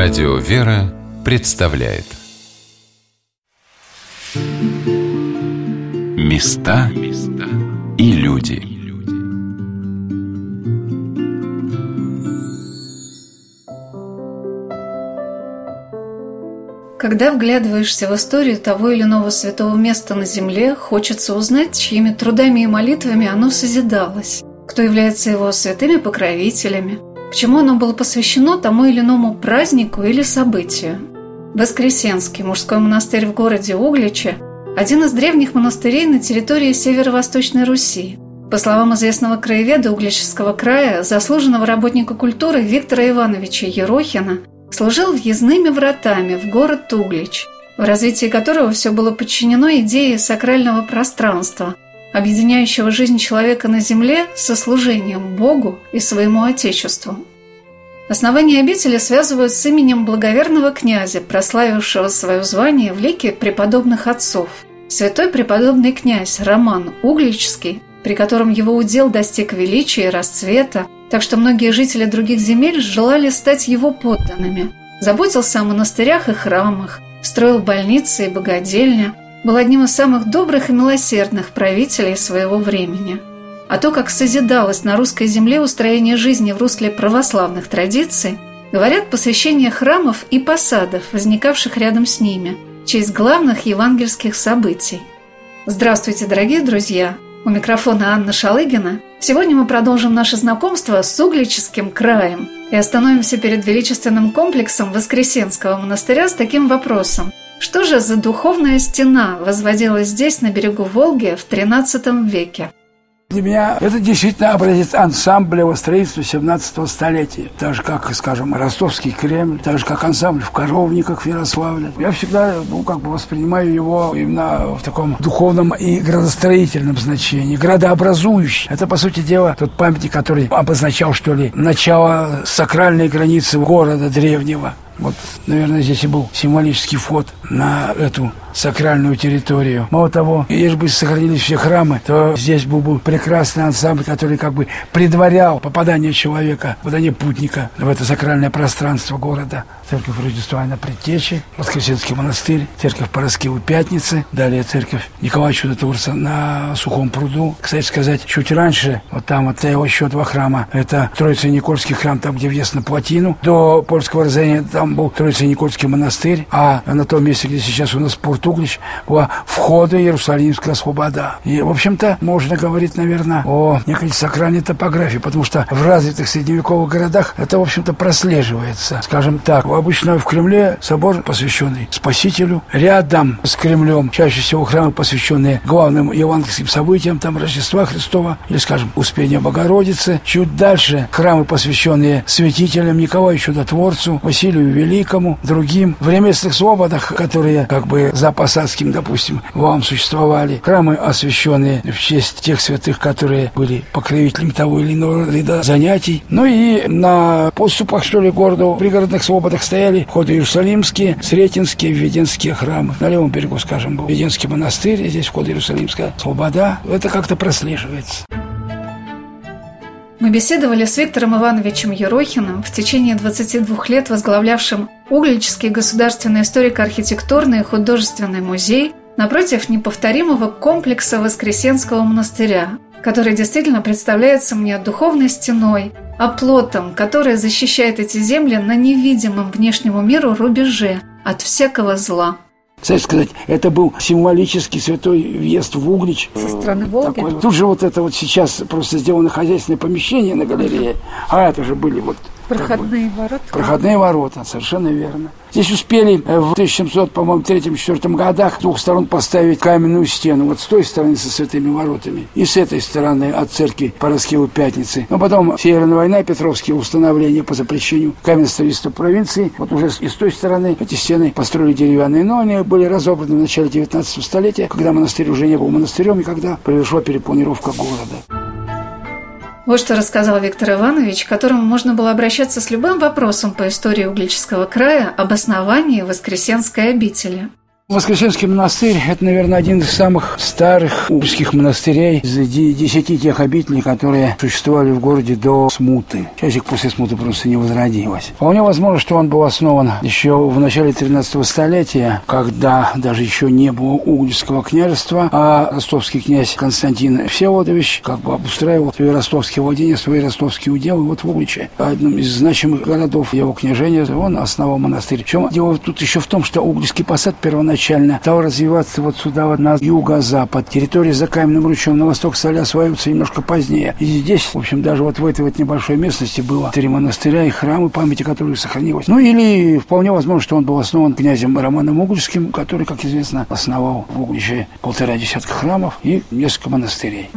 Радио «Вера» представляет. Места и люди. Когда вглядываешься в историю того или иного святого места на земле, хочется узнать, чьими трудами и молитвами оно созидалось, кто является его святыми покровителями, Почему оно было посвящено тому или иному празднику или событию? Воскресенский мужской монастырь в городе Угличе – один из древних монастырей на территории северо-восточной Руси. По словам известного краеведа Угличского края, заслуженного работника культуры Виктора Ивановича Ерохина, служил въездными вратами в город Углич, в развитии которого все было подчинено идее сакрального пространства – объединяющего жизнь человека на земле со служением Богу и своему Отечеству. Основание обители связывают с именем благоверного князя, прославившего свое звание в лике преподобных отцов. Святой преподобный князь Роман Угличский, при котором его удел достиг величия и расцвета, так что многие жители других земель желали стать его подданными. Заботился о монастырях и храмах, строил больницы и богадельня – был одним из самых добрых и милосердных правителей своего времени. А то, как созидалось на русской земле устроение жизни в русле православных традиций, говорят посвящение храмов и посадов, возникавших рядом с ними, в честь главных евангельских событий. Здравствуйте, дорогие друзья! У микрофона Анна Шалыгина. Сегодня мы продолжим наше знакомство с Углическим краем и остановимся перед величественным комплексом Воскресенского монастыря с таким вопросом – что же за духовная стена возводилась здесь, на берегу Волги, в XIII веке? Для меня это действительно образец ансамблевого строительства 17 столетия. Так же, как, скажем, Ростовский Кремль, так же, как ансамбль в Коровниках в Ярославле. Я всегда, ну, как бы воспринимаю его именно в таком духовном и градостроительном значении, градообразующий. Это, по сути дела, тот памятник, который обозначал, что ли, начало сакральной границы города древнего. Вот, наверное, здесь и был символический вход на эту сакральную территорию. Мало того, если бы сохранились все храмы, то здесь был бы прекрасный ансамбль, который как бы предварял попадание человека, попадание путника в это сакральное пространство города. Церковь Рождества на Предтечи, Воскресенский монастырь, церковь Пороскевы Пятницы, далее церковь Николая Чудотворца на Сухом пруду. Кстати сказать, чуть раньше, вот там вот еще два храма, это Троице-Никольский храм, там, где въезд на плотину. До польского разорения там был Троице-Никольский монастырь, а на том месте, где сейчас у нас порт Углич, была входа Иерусалимская свобода. И, в общем-то, можно говорить, наверное, о некой сакральной топографии, потому что в развитых средневековых городах это, в общем-то, прослеживается. Скажем так, обычно в Кремле собор, посвященный Спасителю, рядом с Кремлем чаще всего храмы, посвященные главным евангельским событиям, там Рождества Христова, или, скажем, Успения Богородицы. Чуть дальше храмы, посвященные святителям Николаю Чудотворцу, Василию Великому, другим. В ремесленных свободах, которые как бы за Посадским, допустим, вам существовали храмы, освященные в честь тех святых, которые были покровителями того или иного ряда занятий. Ну и на подступах, что ли, города, в пригородных свободах стояли входы Иерусалимские, Сретенские, Введенские храмы. На левом берегу, скажем, был Введенский монастырь, здесь вход Иерусалимская Слобода. Это как-то прослеживается. Мы беседовали с Виктором Ивановичем Ерохиным, в течение 22 лет возглавлявшим Угличский государственный историко-архитектурный и художественный музей напротив неповторимого комплекса Воскресенского монастыря, который действительно представляется мне духовной стеной, оплотом, который защищает эти земли на невидимом внешнему миру рубеже от всякого зла. Кстати сказать, это был символический святой въезд в Углич. Со стороны Волги? Такой. Тут же вот это вот сейчас просто сделано хозяйственное помещение на галерее, а это же были вот Проходные ворота. Проходные ворота, совершенно верно. Здесь успели э, в 1700, по-моему, третьем-четвертом годах с двух сторон поставить каменную стену. Вот с той стороны со святыми воротами и с этой стороны от церкви Пороскевы Пятницы. Но потом Северная война, Петровские установления по запрещению каменного строительства провинции. Вот уже и с той стороны эти стены построили деревянные, но они были разобраны в начале 19 столетия, когда монастырь уже не был монастырем и когда произошла перепланировка города. Вот что рассказал Виктор Иванович, к которому можно было обращаться с любым вопросом по истории Углического края об основании Воскресенской обители. Воскресенский монастырь – это, наверное, один из самых старых узких монастырей из десяти тех обителей, которые существовали в городе до смуты. Часик после смуты просто не возродилось. Вполне возможно, что он был основан еще в начале 13 столетия, когда даже еще не было Угольского княжества, а ростовский князь Константин Всеволодович как бы обустраивал свои ростовские владения, свои ростовские уделы вот в Угличе. Одном из значимых городов его княжения он основал монастырь. Причем дело тут еще в том, что Угольский посад первоначально изначально стал развиваться вот сюда, вот на юго-запад. Территория за каменным ручьем на восток стали осваиваться немножко позднее. И здесь, в общем, даже вот в этой вот небольшой местности было три монастыря и храмы, памяти которых сохранилось. Ну или вполне возможно, что он был основан князем Романом Угольским, который, как известно, основал в Угличе полтора десятка храмов и несколько монастырей.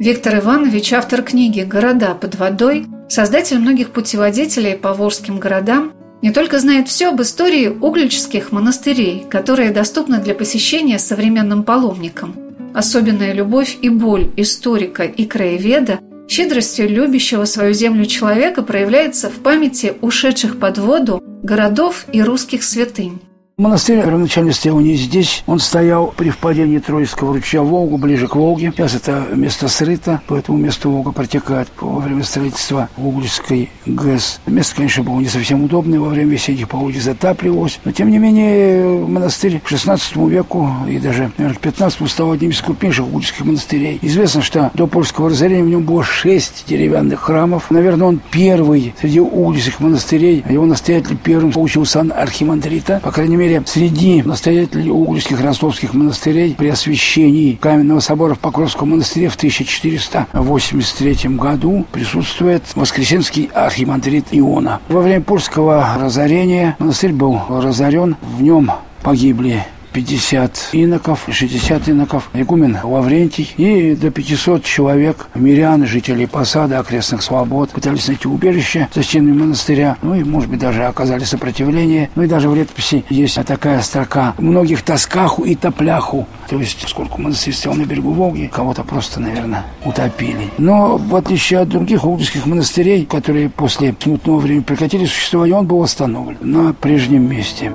Виктор Иванович – автор книги «Города под водой», создатель многих путеводителей по волжским городам не только знает все об истории углических монастырей, которые доступны для посещения современным паломникам. Особенная любовь и боль историка и краеведа щедростью любящего свою землю человека проявляется в памяти ушедших под воду городов и русских святынь. Монастырь первоначально стоял не здесь. Он стоял при впадении Троицкого ручья в Волгу, ближе к Волге. Сейчас это место срыто, поэтому место Волга протекает во время строительства Углицкой ГЭС. Место, конечно, было не совсем удобное. Во время весенних полудий затапливалось. Но, тем не менее, монастырь к 16 веку и даже, наверное, к 15 стал одним из крупнейших углицких монастырей. Известно, что до польского разорения в нем было шесть деревянных храмов. Наверное, он первый среди углицких монастырей. Его настоятель первым получил сан архимандрита. По крайней мере, мере, среди настоятелей угличских ростовских монастырей при освящении Каменного собора в Покровском монастыре в 1483 году присутствует Воскресенский архимандрит Иона. Во время польского разорения монастырь был разорен, в нем погибли 50 иноков, 60 иноков, игумен Лаврентий и до 500 человек, мирян, жителей посада, окрестных свобод, пытались найти убежище за стенами монастыря, ну и, может быть, даже оказали сопротивление. Ну и даже в летописи есть такая строка «многих тоскаху и топляху», то есть, сколько монастырь стоял на берегу Волги, кого-то просто, наверное, утопили. Но в отличие от других угольских монастырей, которые после смутного времени прекратили существование, он был восстановлен на прежнем месте.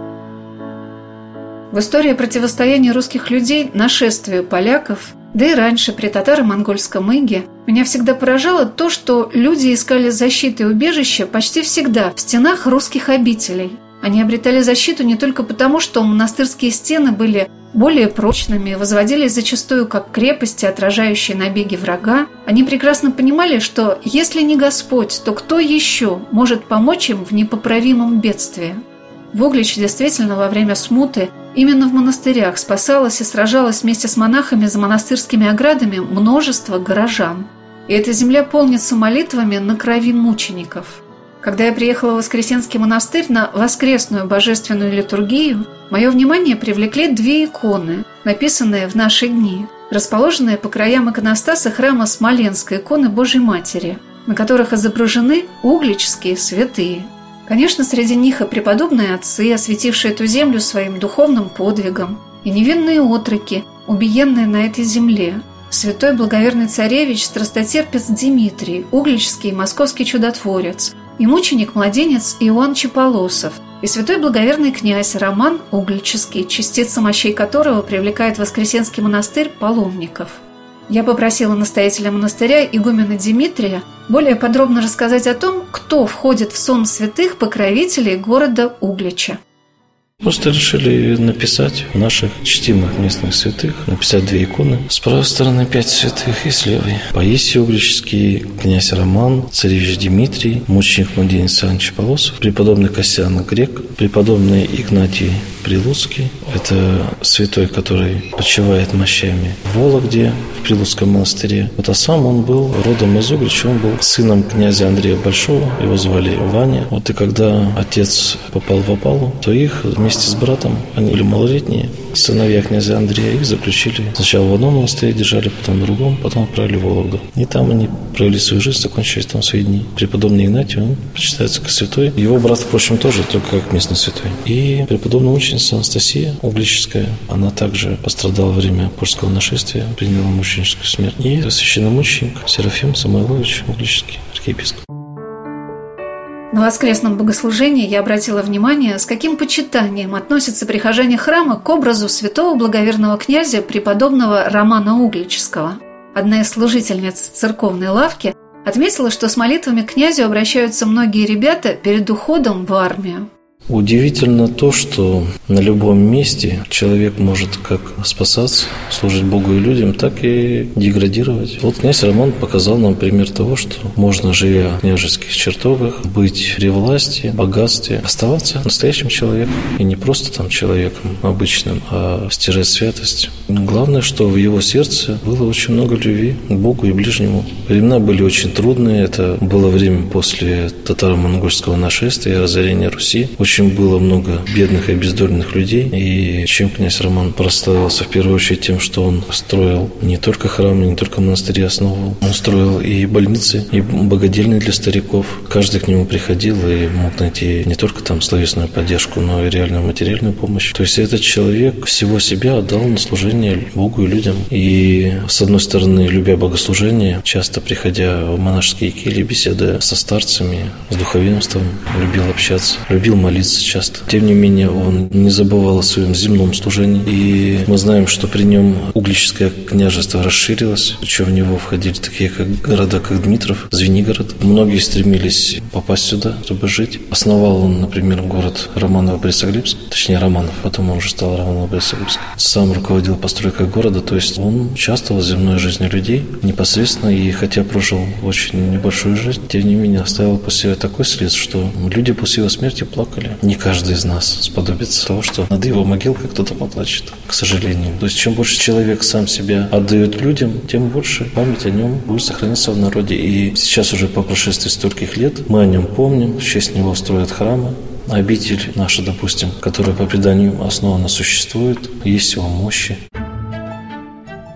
В истории противостояния русских людей нашествию поляков, да и раньше при татаро-монгольском иге, меня всегда поражало то, что люди искали защиты и убежища почти всегда в стенах русских обителей. Они обретали защиту не только потому, что монастырские стены были более прочными, возводились зачастую как крепости, отражающие набеги врага. Они прекрасно понимали, что если не Господь, то кто еще может помочь им в непоправимом бедствии? В Угличе действительно во время смуты именно в монастырях спасалось и сражалось вместе с монахами за монастырскими оградами множество горожан. И эта земля полнится молитвами на крови мучеников. Когда я приехала в Воскресенский монастырь на воскресную божественную литургию, мое внимание привлекли две иконы, написанные в наши дни, расположенные по краям иконостаса храма Смоленской иконы Божьей Матери, на которых изображены угличские святые – Конечно, среди них и преподобные отцы, осветившие эту землю своим духовным подвигом, и невинные отроки, убиенные на этой земле, святой благоверный царевич, страстотерпец Дмитрий, угличский московский чудотворец, и мученик-младенец Иоанн Чеполосов, и святой благоверный князь Роман Углический, частица мощей которого привлекает Воскресенский монастырь паломников – я попросила настоятеля монастыря игумена Дмитрия более подробно рассказать о том, кто входит в сон святых покровителей города Углича. Просто решили написать наших чтимых местных святых, написать две иконы. С правой стороны пять святых и с левой. Паисий Угличский, князь Роман, царевич Дмитрий, мученик младенец Анчи Полосов, преподобный Костян Грек, преподобный Игнатий Прилуцкий. Это святой, который почивает мощами в Вологде, в Прилуцком монастыре. Вот а сам он был родом из Углича, он был сыном князя Андрея Большого, его звали Ваня. Вот и когда отец попал в опалу, то их вместе с братом, они были малолетние, сыновья князя Андрея, их заключили сначала в одном монастыре держали, потом в другом, потом отправили в Вологду. И там они провели свою жизнь, закончили там свои дни. Преподобный Игнатий, он почитается как святой. Его брат, впрочем, тоже, только как местный святой. И преподобная ученица Анастасия Углическая, она также пострадала во время польского нашествия, приняла мученическую смерть. И священномученик Серафим Самойлович Углический, архиепископ. На воскресном богослужении я обратила внимание, с каким почитанием относятся прихожане храма к образу святого благоверного князя преподобного Романа Углического. Одна из служительниц церковной лавки отметила, что с молитвами к князю обращаются многие ребята перед уходом в армию. Удивительно то, что на любом месте человек может как спасаться, служить Богу и людям, так и деградировать. Вот князь Роман показал нам пример того, что можно, живя в княжеских чертогах, быть при власти, богатстве, оставаться настоящим человеком. И не просто там человеком обычным, а стирать святость. Главное, что в его сердце было очень много любви к Богу и ближнему. Времена были очень трудные. Это было время после татаро-монгольского нашествия и разорения Руси. Очень общем, было много бедных и обездоленных людей. И чем князь Роман прославился в первую очередь тем, что он строил не только храмы, не только монастыри основывал. Он строил и больницы, и богадельные для стариков. Каждый к нему приходил и мог найти не только там словесную поддержку, но и реальную материальную помощь. То есть этот человек всего себя отдал на служение Богу и людям. И с одной стороны, любя богослужение, часто приходя в монашеские кельи, беседуя со старцами, с духовенством, любил общаться, любил молиться молиться часто. Тем не менее, он не забывал о своем земном служении. И мы знаем, что при нем Углическое княжество расширилось, причем в него входили такие как города, как Дмитров, Звенигород. Многие стремились попасть сюда, чтобы жить. Основал он, например, город Романово-Борисоглебск, точнее Романов, потом он уже стал Романово-Борисоглебск. Сам руководил постройкой города, то есть он участвовал в земной жизни людей непосредственно, и хотя прожил очень небольшую жизнь, тем не менее оставил после себя такой след, что люди после его смерти плакали не каждый из нас сподобится того, что над его могилкой кто-то поплачет, к сожалению. То есть, чем больше человек сам себя отдает людям, тем больше память о нем будет сохраняться в народе. И сейчас уже по прошествии стольких лет мы о нем помним, в честь него строят храмы, обитель наша, допустим, которая по преданию основана существует, есть его мощи.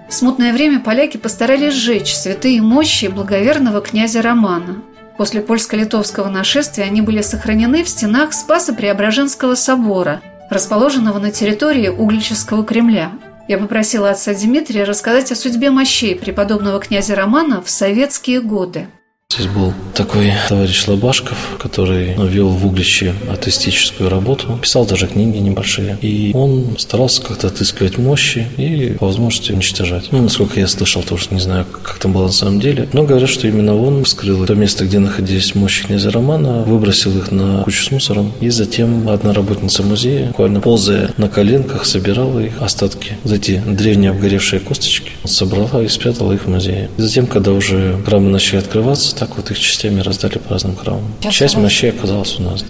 В смутное время поляки постарались сжечь святые мощи благоверного князя Романа – После польско-литовского нашествия они были сохранены в стенах Спаса-Преображенского собора, расположенного на территории Углического Кремля. Я попросила отца Дмитрия рассказать о судьбе мощей преподобного князя Романа в советские годы. Здесь был такой товарищ Лобашков, который вел в Углище атеистическую работу, писал даже книги небольшие. И он старался как-то отыскивать мощи и по возможности уничтожать. Ну, насколько я слышал, тоже не знаю, как там было на самом деле. Но говорят, что именно он вскрыл то место, где находились мощи князя Романа, выбросил их на кучу с мусором. И затем одна работница музея, буквально ползая на коленках, собирала их остатки. Вот эти древние обгоревшие косточки собрала и спрятала их в музее. И затем, когда уже храмы начали открываться, так вот их частями раздали по разным храмам. Сейчас Часть мощей оказалась у нас.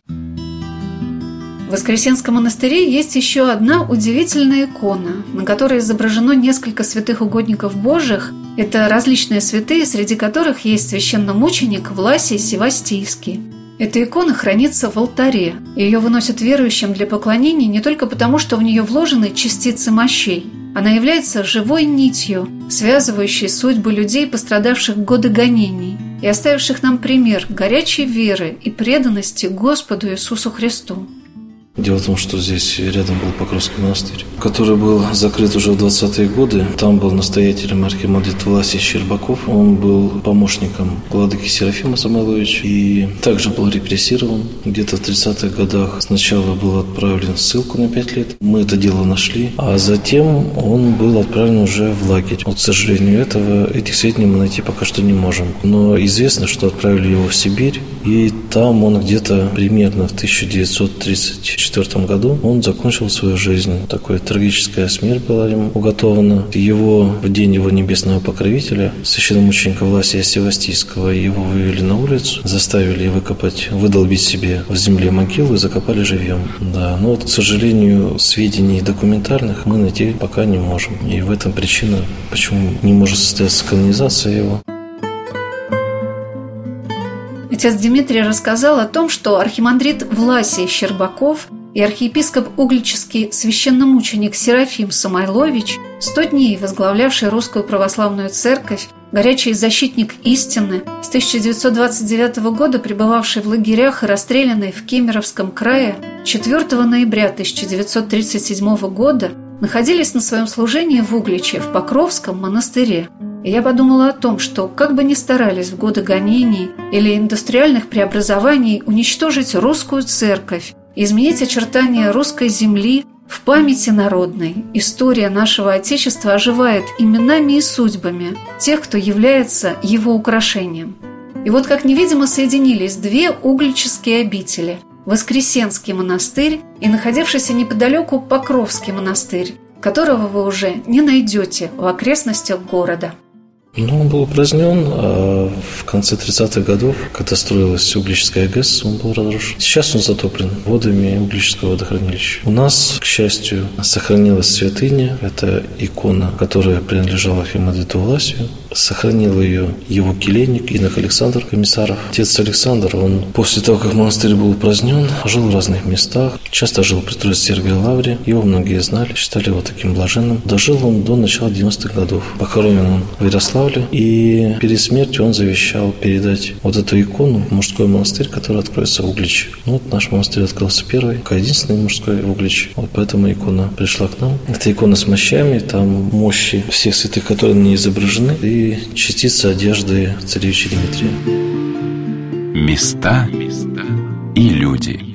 В Воскресенском монастыре есть еще одна удивительная икона, на которой изображено несколько святых угодников Божьих. Это различные святые, среди которых есть священномученик Власий Севастийский. Эта икона хранится в алтаре. Ее выносят верующим для поклонения не только потому, что в нее вложены частицы мощей – она является живой нитью, связывающей судьбы людей, пострадавших в годы гонений, и оставивших нам пример горячей веры и преданности Господу Иисусу Христу. Дело в том, что здесь рядом был Покровский монастырь, который был закрыт уже в 20-е годы. Там был настоятелем архимандрит Власий Щербаков. Он был помощником владыки Серафима Самойловича и также был репрессирован. Где-то в 30-х годах сначала был отправлен в ссылку на 5 лет. Мы это дело нашли. А затем он был отправлен уже в лагерь. Вот, к сожалению, этого, этих сведений мы найти пока что не можем. Но известно, что отправили его в Сибирь. И там он где-то примерно в 1930 1994 году он закончил свою жизнь. Такая трагическая смерть была ему уготована. Его в день его небесного покровителя, священномученика Власия Севастийского, его вывели на улицу, заставили выкопать, выдолбить себе в земле могилу и закопали живьем. Да, но вот, к сожалению, сведений документальных мы найти пока не можем. И в этом причина, почему не может состояться канонизация его. Отец Дмитрий рассказал о том, что архимандрит Власий Щербаков и архиепископ Углический священномученик Серафим Самойлович, сто дней возглавлявший русскую православную церковь, горячий защитник истины, с 1929 года пребывавший в лагерях и расстрелянный в Кемеровском крае, 4 ноября 1937 года находились на своем служении в Угличе, в Покровском монастыре. И я подумала о том, что как бы ни старались в годы гонений или индустриальных преобразований уничтожить русскую церковь, изменить очертания русской земли в памяти народной, история нашего Отечества оживает именами и судьбами тех, кто является его украшением. И вот как невидимо соединились две углические обители – Воскресенский монастырь и находившийся неподалеку Покровский монастырь, которого вы уже не найдете в окрестностях города. Ну, он был упразднен, а в конце 30-х годов, когда строилась Углическая ГЭС, он был разрушен. Сейчас он затоплен водами Углического водохранилища. У нас, к счастью, сохранилась святыня. Это икона, которая принадлежала Химадвиту Власию. Сохранил ее его келейник, инок Александр Комиссаров. Отец Александр, он после того, как монастырь был упразднен, жил в разных местах. Часто жил при Троице Сергия Лавре. Его многие знали, считали его таким блаженным. Дожил он до начала 90-х годов. Похоронен он в Ярославле. И перед смертью он завещал передать вот эту икону в мужской монастырь, который откроется в Угличе. Ну, вот наш монастырь открылся первый, единственный мужской в Угличе. Вот поэтому икона пришла к нам. Это икона с мощами, там мощи всех святых, которые не изображены, и частица одежды царевича Дмитрия. Места и люди.